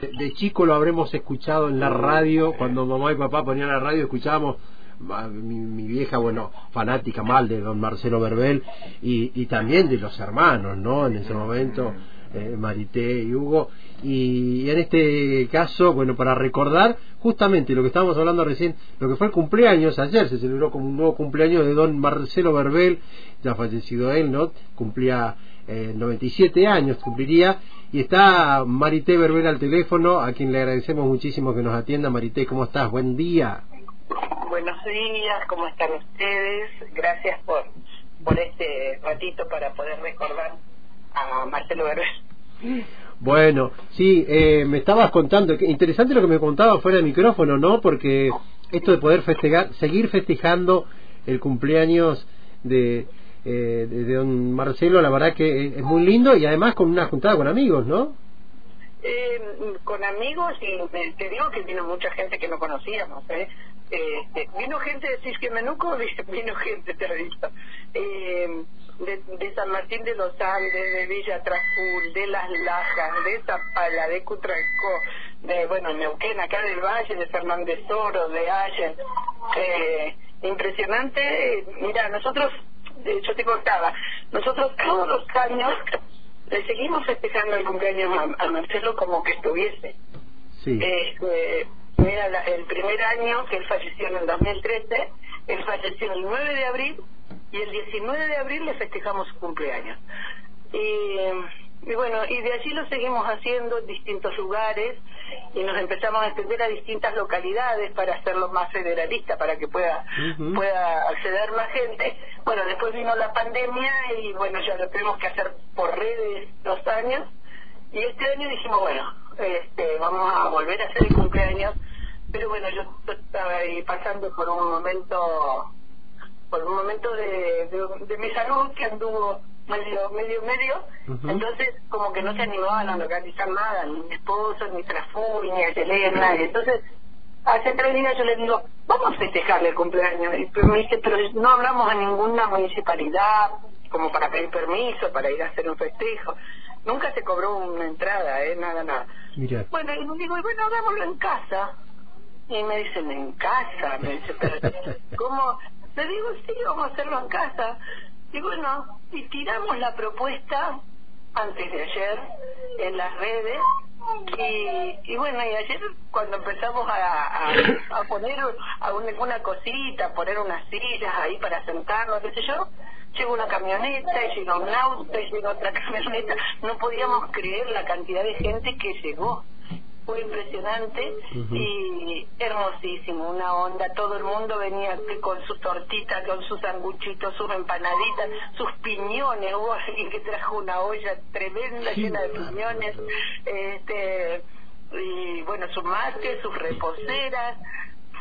De chico lo habremos escuchado en la radio, cuando mamá y papá ponían la radio, escuchábamos mi, vieja, bueno, fanática mal de don Marcelo Verbel y, y también de los hermanos, ¿no? En ese momento, eh, Marité y Hugo. Y, en este caso, bueno, para recordar justamente lo que estábamos hablando recién, lo que fue el cumpleaños, ayer se celebró como un nuevo cumpleaños de don Marcelo Verbel, ya fallecido él, ¿no? Cumplía eh, 97 años, cumpliría y está Marité Verbel al teléfono, a quien le agradecemos muchísimo que nos atienda. Marité, ¿cómo estás? Buen día. Buenos días, ¿cómo están ustedes? Gracias por, por este ratito para poder recordar a Marcelo Verbel. Bueno, sí, eh, me estabas contando, interesante lo que me contabas fuera de micrófono, ¿no? Porque esto de poder festejar, seguir festejando el cumpleaños de, eh, de, don Marcelo, la verdad que es muy lindo y además con una juntada con amigos, ¿no? Eh, con amigos y te digo que vino mucha gente que no conocíamos, ¿eh? Este, vino gente de Cisquemenuco, vino gente, te eh, de, de, San Martín de los Andes, de Villa Traful, de Las Lajas, de Zapala, de Cutralcó, de, bueno, Neuquén, acá del Valle, de Fernández Oro, de Allen. Eh, impresionante, mira, nosotros yo te contaba, nosotros todos los años le seguimos festejando el cumpleaños a, Marcelo como que estuviese. Sí. Este, mira, el primer año que él falleció en el 2013, él falleció el 9 de abril y el 19 de abril le festejamos su cumpleaños. Y y bueno, y de allí lo seguimos haciendo en distintos lugares y nos empezamos a extender a distintas localidades para hacerlo más federalista, para que pueda, pueda acceder más gente. Bueno, después vino la pandemia y bueno, ya lo tenemos que hacer por redes dos años. Y este año dijimos, bueno, este, vamos a volver a hacer el cumpleaños. Pero bueno, yo estaba ahí pasando por un momento, por un momento de, de, de mi salud que anduvo medio, medio, medio. Entonces, como que no se animaban a organizar nada, ni mi esposo, ni Trafuri, ni Ayelén, nadie. Entonces, hace tres días yo le digo, vamos a festejarle el cumpleaños. Y me dice, pero no hablamos a ninguna municipalidad como para pedir permiso, para ir a hacer un festejo. Nunca se cobró una entrada, ¿eh? Nada, nada. Bueno, y le digo, bueno, hagámoslo en casa. Y me dicen, ¿en casa? Me dice, pero ¿cómo? Le digo, sí, vamos a hacerlo en casa. Y bueno, y tiramos la propuesta antes de ayer en las redes. Y, y bueno, y ayer cuando empezamos a, a, poner alguna cosita, poner unas sillas ahí para sentarnos, qué sé yo, llegó una camioneta, y llegó un auto, llegó otra camioneta, no podíamos creer la cantidad de gente que llegó fue impresionante y hermosísimo, una onda, todo el mundo venía con sus tortitas, con sus sanguchitos, sus empanaditas, sus piñones, hubo alguien que trajo una olla tremenda llena de piñones, este y bueno, sus mates, sus reposeras,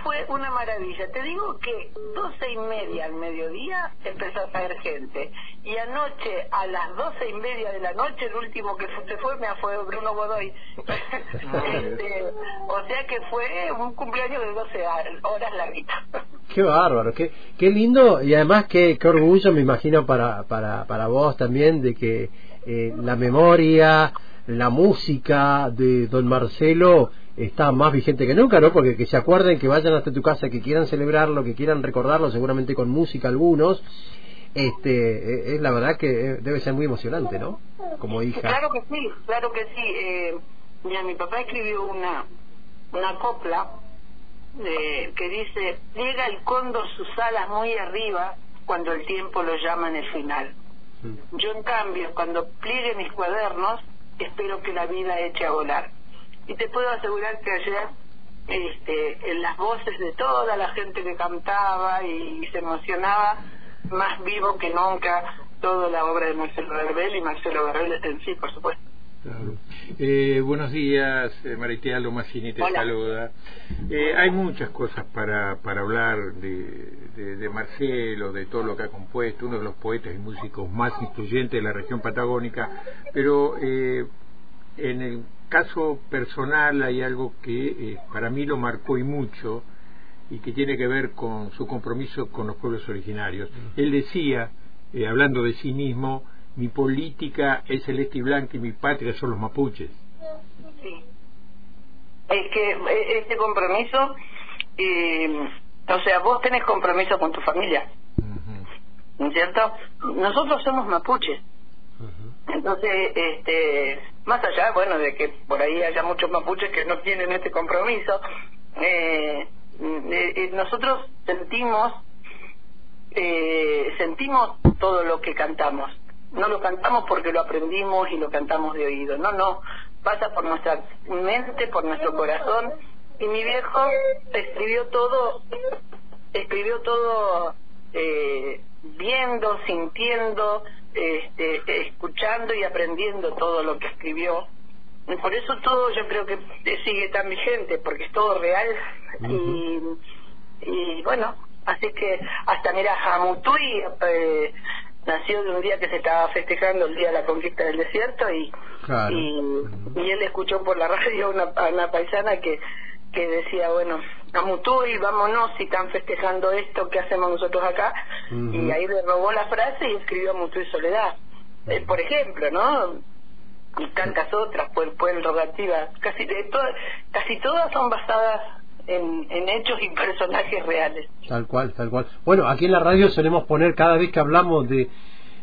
fue una maravilla. Te digo que doce y media al mediodía empezó a caer gente. Y anoche, a las doce y media de la noche, el último que se fue me fue Bruno Godoy. Este, o sea que fue un cumpleaños de 12 horas larguita. Qué bárbaro, qué, qué lindo y además qué, qué orgullo me imagino para, para, para vos también de que eh, la memoria, la música de don Marcelo está más vigente que nunca, ¿no? Porque que se acuerden, que vayan hasta tu casa, que quieran celebrarlo, que quieran recordarlo, seguramente con música algunos, este, e, es la verdad que eh, debe ser muy emocionante, ¿no? Como hija. Claro que sí, claro que sí. Eh, mira, mi papá escribió una, una copla eh, que dice, llega el cóndor sus alas muy arriba cuando el tiempo lo llama en el final. Mm. Yo, en cambio, cuando pliegue mis cuadernos, espero que la vida eche a volar y te puedo asegurar que ayer este, en las voces de toda la gente que cantaba y se emocionaba más vivo que nunca toda la obra de Marcelo Verbel y Marcelo Verbel en sí, por supuesto. Eh, buenos días, eh, Maritea Lomasini te saluda. Eh, hay muchas cosas para, para hablar de, de, Marcelo, de todo lo que ha compuesto, uno de los poetas y músicos más influyentes de la región patagónica, pero eh, en el caso personal hay algo que eh, para mí lo marcó y mucho y que tiene que ver con su compromiso con los pueblos originarios. Él decía, eh, hablando de sí mismo, mi política es celeste y blanca y mi patria son los mapuches. Sí, es que eh, este compromiso, eh, o sea, vos tenés compromiso con tu familia, ¿no es cierto? Nosotros somos mapuches. Entonces, este, más allá, bueno, de que por ahí haya muchos mapuches que no tienen este compromiso, eh, eh nosotros sentimos eh, sentimos todo lo que cantamos. No lo cantamos porque lo aprendimos y lo cantamos de oído. No, no. Pasa por nuestra mente, por nuestro corazón. Y mi viejo escribió todo, escribió todo eh, viendo, sintiendo, este, escuchando y aprendiendo todo lo que escribió. Y por eso todo yo creo que sigue tan vigente, porque es todo real. y, y bueno, Así que hasta, mira, Hamutui eh, nació de un día que se estaba festejando el día de la conquista del desierto y, y, él escuchó por la radio una, a una paisana que, que decía, bueno, Hamutui, vámonos, si están festejando esto, ¿qué hacemos nosotros acá? Y ahí le robó la frase y escribió Hamutui Soledad. Eh, por ejemplo, ¿no? y tantas otras, pues, pueden rogativas, casi de todas, casi todas son basadas en, hechos y personajes reales. Tal cual, tal cual. Bueno, aquí en la radio solemos poner cada vez que hablamos de,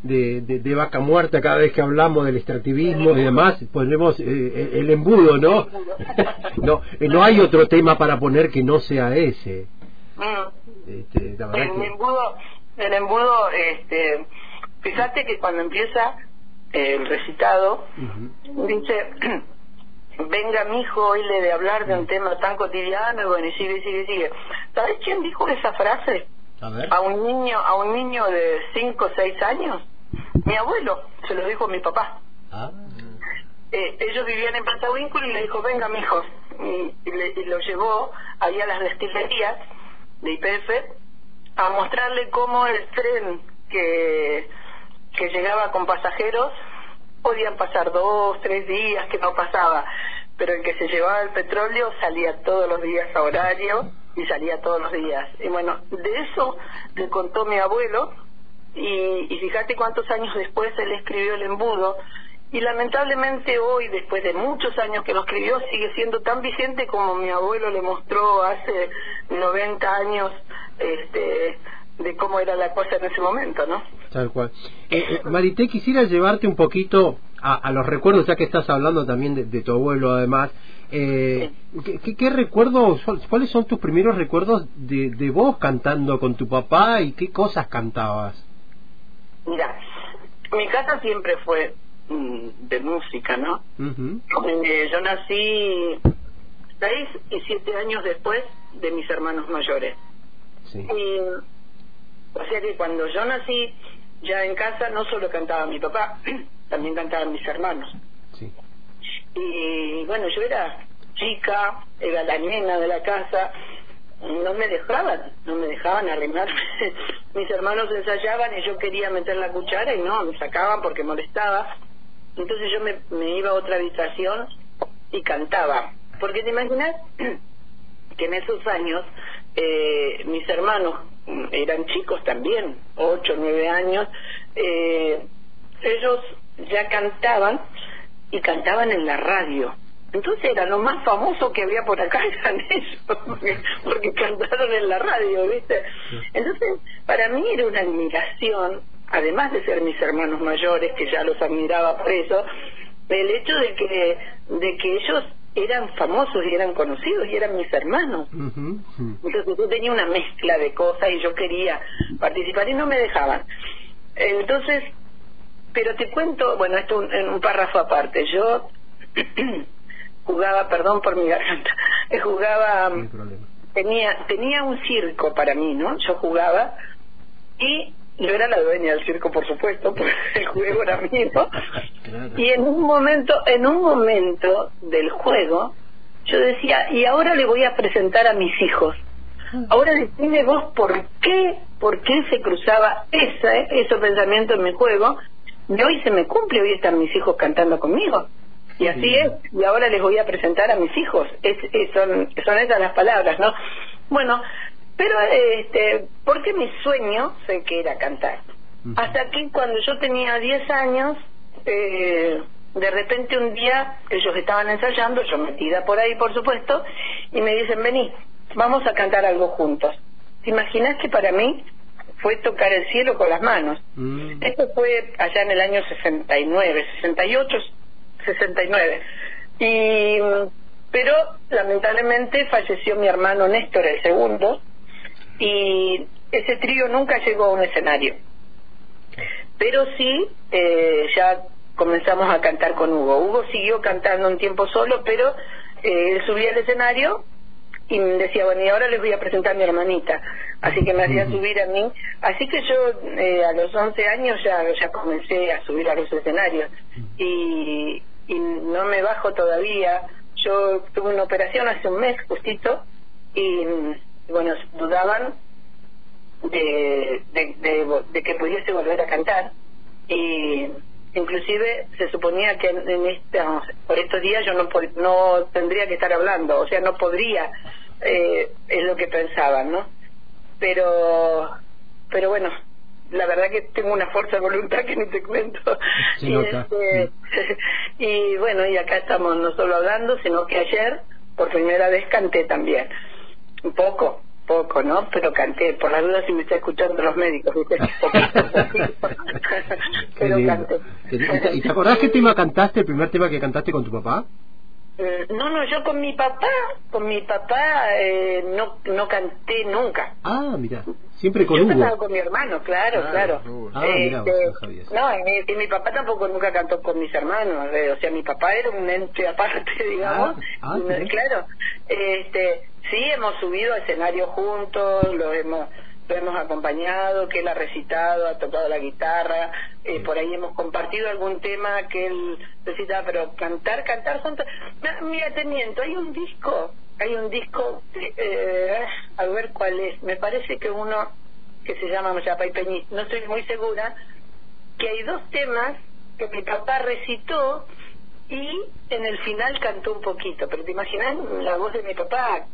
de, vaca muerta, cada vez que hablamos del extractivismo y demás, ponemos eh, el embudo, ¿no? no, eh, no hay otro tema para poner que no sea ese. Mm. Este, el embudo, el embudo, este, fíjate que cuando empieza el recitado, dice venga mi hijo hoy le de hablar de un mm. tema tan cotidiano y bueno y sigue sigue sigue sabes quién dijo esa frase a, un niño a un niño de cinco o seis años. Mi abuelo se lo dijo mi papá. Ah. eh, ellos vivían en Vínculo y le dijo venga mi hijo y, y, lo llevó ahí a las destilerías de IPF a mostrarle cómo el tren que que llegaba con pasajeros podían pasar dos, tres días que no pasaba, pero el que se llevaba el petróleo salía todos los días a horario y salía todos los días. Y bueno, de eso le contó mi abuelo y, y fíjate cuántos años después él escribió el embudo y lamentablemente hoy, después de muchos años que lo escribió, sigue siendo tan vigente como mi abuelo le mostró hace 90 años este, de cómo era la cosa en ese momento, ¿no? Tal cual. Eh, eh, Marité, quisiera llevarte un poquito a, los recuerdos, ya que estás hablando también de, tu abuelo, además. Eh, ¿qué, recuerdos, cuáles son tus primeros recuerdos de, de vos cantando con tu papá y qué cosas cantabas? Mira, mi casa siempre fue mm, de música, ¿no? Eh, yo nací seis y siete años después de mis hermanos mayores. Sí. Y o sea que cuando yo nací, ya en casa no solo cantaba mi papá, también cantaban mis hermanos. Sí. Y bueno, yo era chica, era la nena de la casa, no me dejaban, no me dejaban arrimarme. mis hermanos ensayaban y yo quería meter la cuchara y no, me sacaban porque molestaba. Entonces yo me, me iba a otra habitación y cantaba. Porque te imaginas que en esos años eh, mis hermanos eran chicos también, ocho, nueve años, eh, ellos ya cantaban y cantaban en la radio. Entonces era lo más famoso que había por acá eran ellos, porque, cantaron en la radio, ¿viste? Entonces, para mí era una admiración, además de ser mis hermanos mayores, que ya los admiraba por eso, el hecho de que, de que ellos eran famosos y eran conocidos y eran mis hermanos. Entonces yo tenía una mezcla de cosas y yo quería participar y no me dejaban. Entonces, pero te cuento, bueno, esto en un párrafo aparte. Yo jugaba, perdón por mi garganta, jugaba, tenía, tenía un circo para mí, ¿no? Yo jugaba y yo era la dueña del circo, por supuesto, porque el juego era mío. Y en un momento, en un momento del juego, yo decía, y ahora le voy a presentar a mis hijos. Ahora decime vos por qué, por qué se cruzaba ese, ese pensamiento en mi juego, y hoy se me cumple, hoy están mis hijos cantando conmigo. Y así es, y ahora les voy a presentar a mis hijos. Es, son, son esas las palabras, ¿no? Bueno, pero, este, porque mi sueño sé que era cantar. Hasta que cuando yo tenía 10 años, eh, de repente un día ellos estaban ensayando, yo metida por ahí por supuesto, y me dicen, vení, vamos a cantar algo juntos. ¿Te imaginas que para mí fue tocar el cielo con las manos? Mm. Esto fue allá en el año 69, 68, 69. Y, pero lamentablemente falleció mi hermano Néstor, el segundo, y ese trío nunca llegó a un escenario. Pero sí, eh, ya comenzamos a cantar con Hugo. Hugo siguió cantando un tiempo solo, pero eh, él subía al escenario y me decía, bueno, y ahora les voy a presentar a mi hermanita. Así que me hacía subir a mí. Así que yo eh, a los 11 años ya, ya comencé a subir a los escenarios y, y no me bajo todavía. Yo tuve una operación hace un mes justito y bueno, dudaban de, de, de, de que pudiese volver a cantar y inclusive se suponía que en, en esta, por estos días yo no no tendría que estar hablando, o sea, no podría, eh, es lo que pensaban, ¿no? Pero, pero bueno, la verdad que tengo una fuerza de voluntad que ni te cuento. Y, este, y bueno, y acá estamos no solo hablando, sino que ayer por primera vez canté también. Un poco, poco, ¿no? Pero canté, por las dudas si me está escuchando los médicos, ¿viste? Pero canté. ¿Y te- ¿Y te acordás qué tema cantaste, el primer tema que cantaste con tu papá? Eh, No, no, yo con mi papá, con mi papá eh, no no canté nunca. Ah, mira, siempre con yo cantaba Hugo. con mi hermano, claro, Claro. Ah, mirá vos, Este, no sabía eso. no, y mi, y mi papá tampoco nunca cantó con mis hermanos, eh, o sea, mi papá era un ente aparte, digamos. ah, mirá. claro, este, sí hemos subido a escenario juntos, lo hemos lo hemos acompañado, que él ha recitado, ha tocado la guitarra, eh, por ahí hemos compartido algún tema que él recitaba, pero cantar, cantar juntos. Mira, te miento, hay un disco, hay un disco, eh, a ver cuál es, me parece que uno que se llama Mayapay Peñi, no estoy muy segura, que hay dos temas que mi papá recitó y en el final cantó un poquito, pero te imaginas la voz de mi papá,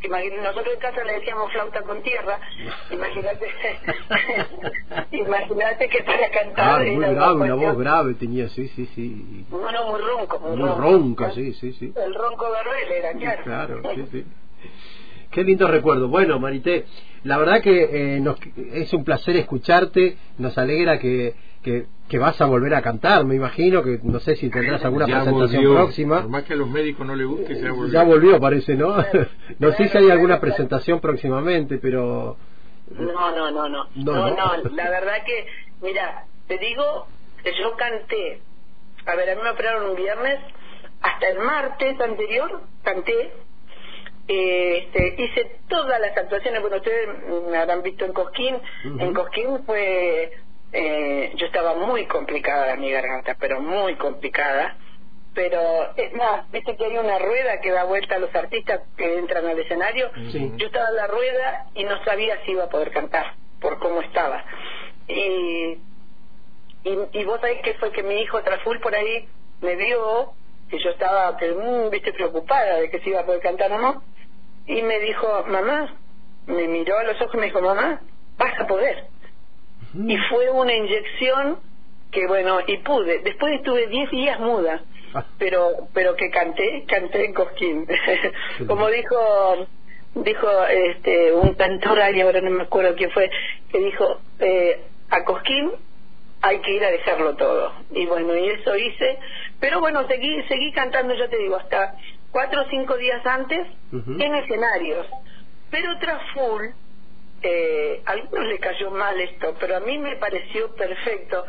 te imaginas- nosotros en casa le decíamos flauta con tierra, imagínate, imagínate que para Ah, cantar muy era grave, una voz grave tenía, sí, sí, sí. no, no, muy ronco, muy, Muy ronco. ronca, sí, sí, sí. El ronco Garbel era, claro. Claro, sí, sí. Qué lindo recuerdo. Bueno, Marité, la verdad que eh, nos, es un placer escucharte, nos alegra que, que, que vas a volver a cantar, me imagino, que no sé si tendrás alguna Ya presentación volvió. próxima. Por más que a los médicos no les guste, ya volvió. Ya volvió, parece, ¿no? no sé si hay alguna claro. presentación próximamente, pero... No, no, no, no. No, No, no. no, la verdad que, mira, te digo que yo canté. A ver, a mí me operaron un viernes, hasta el martes anterior canté. Eh, este, hice todas las actuaciones, bueno, ustedes me habrán visto en Cosquín. En Cosquín fue, eh, yo estaba muy complicada mi garganta, pero muy complicada. Pero es más, viste que hay una rueda que da vuelta a los artistas que entran al escenario. Sí. Yo estaba en la rueda y no sabía si iba a poder cantar por cómo estaba. Y, y, y vos sabés que fue que mi hijo Traful por ahí me vio que yo estaba que, mm, viste preocupada de que si iba a poder cantar o no y me dijo mamá me miró a los ojos y me dijo mamá vas a poder y fue una inyección que bueno y pude. Después estuve 10 días muda Ah. pero pero que canté canté en Cosquín. Como dijo dijo este un cantor ahí ahora no me acuerdo quién fue que dijo eh, a Cosquín hay que ir a dejarlo todo y bueno y eso hice. Pero bueno seguí seguí cantando ya te digo hasta cuatro o cinco días antes en escenarios. Pero tras full eh, a algunos le cayó mal esto pero a mí me pareció perfecto.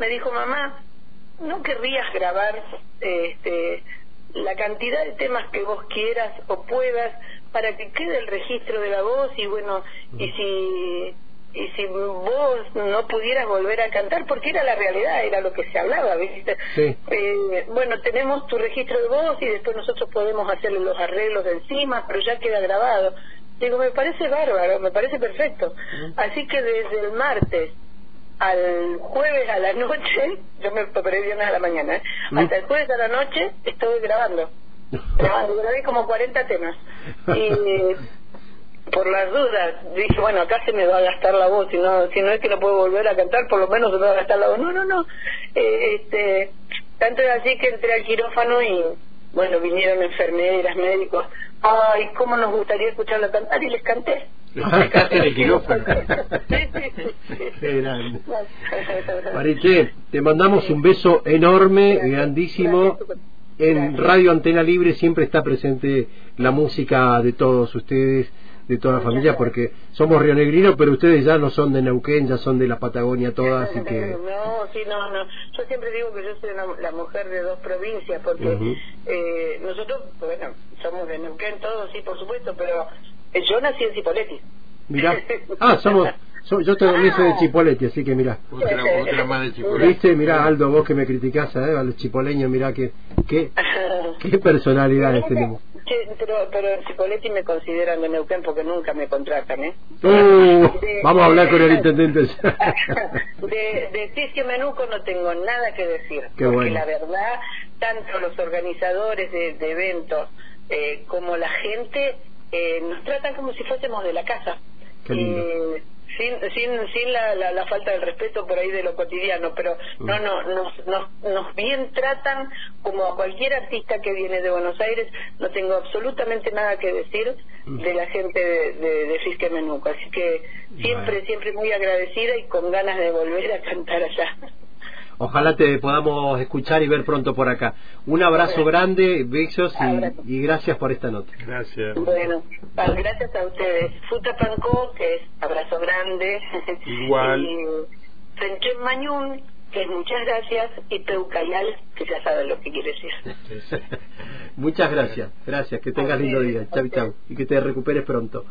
Me dijo mamá no querrías grabar eh, este la cantidad de temas que vos quieras o puedas para que quede el registro de la voz y bueno y si y si vos no pudieras volver a cantar porque era la realidad era lo que se hablaba viste Sí. Eh, bueno tenemos tu registro de voz y después nosotros podemos hacerle los arreglos de encima pero ya queda grabado digo me parece bárbaro me parece perfecto así que desde el martes al jueves a la noche, yo me operé viernes a la mañana, ¿eh? Hasta el jueves a la noche estuve grabando. grabando grabé como 40 temas. Y por las dudas dije, bueno, acá se me va a gastar la voz, si no, si no es que no puedo volver a cantar, por lo menos se me va a gastar la voz. No, no, no. Eh, este, Tanto es así que entré al quirófano y, bueno, vinieron enfermeras, médicos. Ay, cómo nos gustaría escucharla cantar y les canté. el quirófano. Mariche, te mandamos un beso enorme, grandísimo. En Radio Antena Libre siempre está presente la música de todos ustedes de toda la familia porque somos rionegrinos pero ustedes ya no son de Neuquén ya son de la Patagonia todas así que no sí no no yo siempre digo que yo soy la mujer de dos provincias porque eh, nosotros bueno somos de Neuquén todos sí por supuesto pero eh, yo nací en Cipolletti mira ah somos yo te ah. de Chipoleti, así que mira. Otra, más de Chipoleti. ¿Viste? Mirá, Aldo, vos que me criticás, ¿eh? A los chipoleños, mirá qué, qué, qué personalidades tenemos. Pero, pero en me consideran de Neuquén porque nunca me contratan, ¿eh? Uh, vamos a hablar con el intendente. de, de Cisque Menuco no tengo nada que decir. porque la verdad, tanto los organizadores de, eventos eh, como la gente eh, nos tratan como si fuésemos de la casa. Qué lindo. Eh, sin sin sin la, la, falta del respeto por ahí de lo cotidiano pero mm. no no nos, nos nos bien tratan como a cualquier artista que viene de Buenos Aires no tengo absolutamente nada que decir mm. de la gente de, de, de Fisque Menuco así que siempre siempre muy agradecida y con ganas de volver a cantar allá Ojalá te podamos escuchar y ver pronto por acá. Un abrazo grande, besos y, gracias por esta nota. Gracias. Bueno, gracias a ustedes. Futa Pancó, que es abrazo grande. Igual. y Mañún, que es muchas gracias. Y Peucayal, que ya sabe lo que quiere decir. muchas gracias. Gracias. Que tengas lindo día. Chau, chau. Y que te recuperes pronto.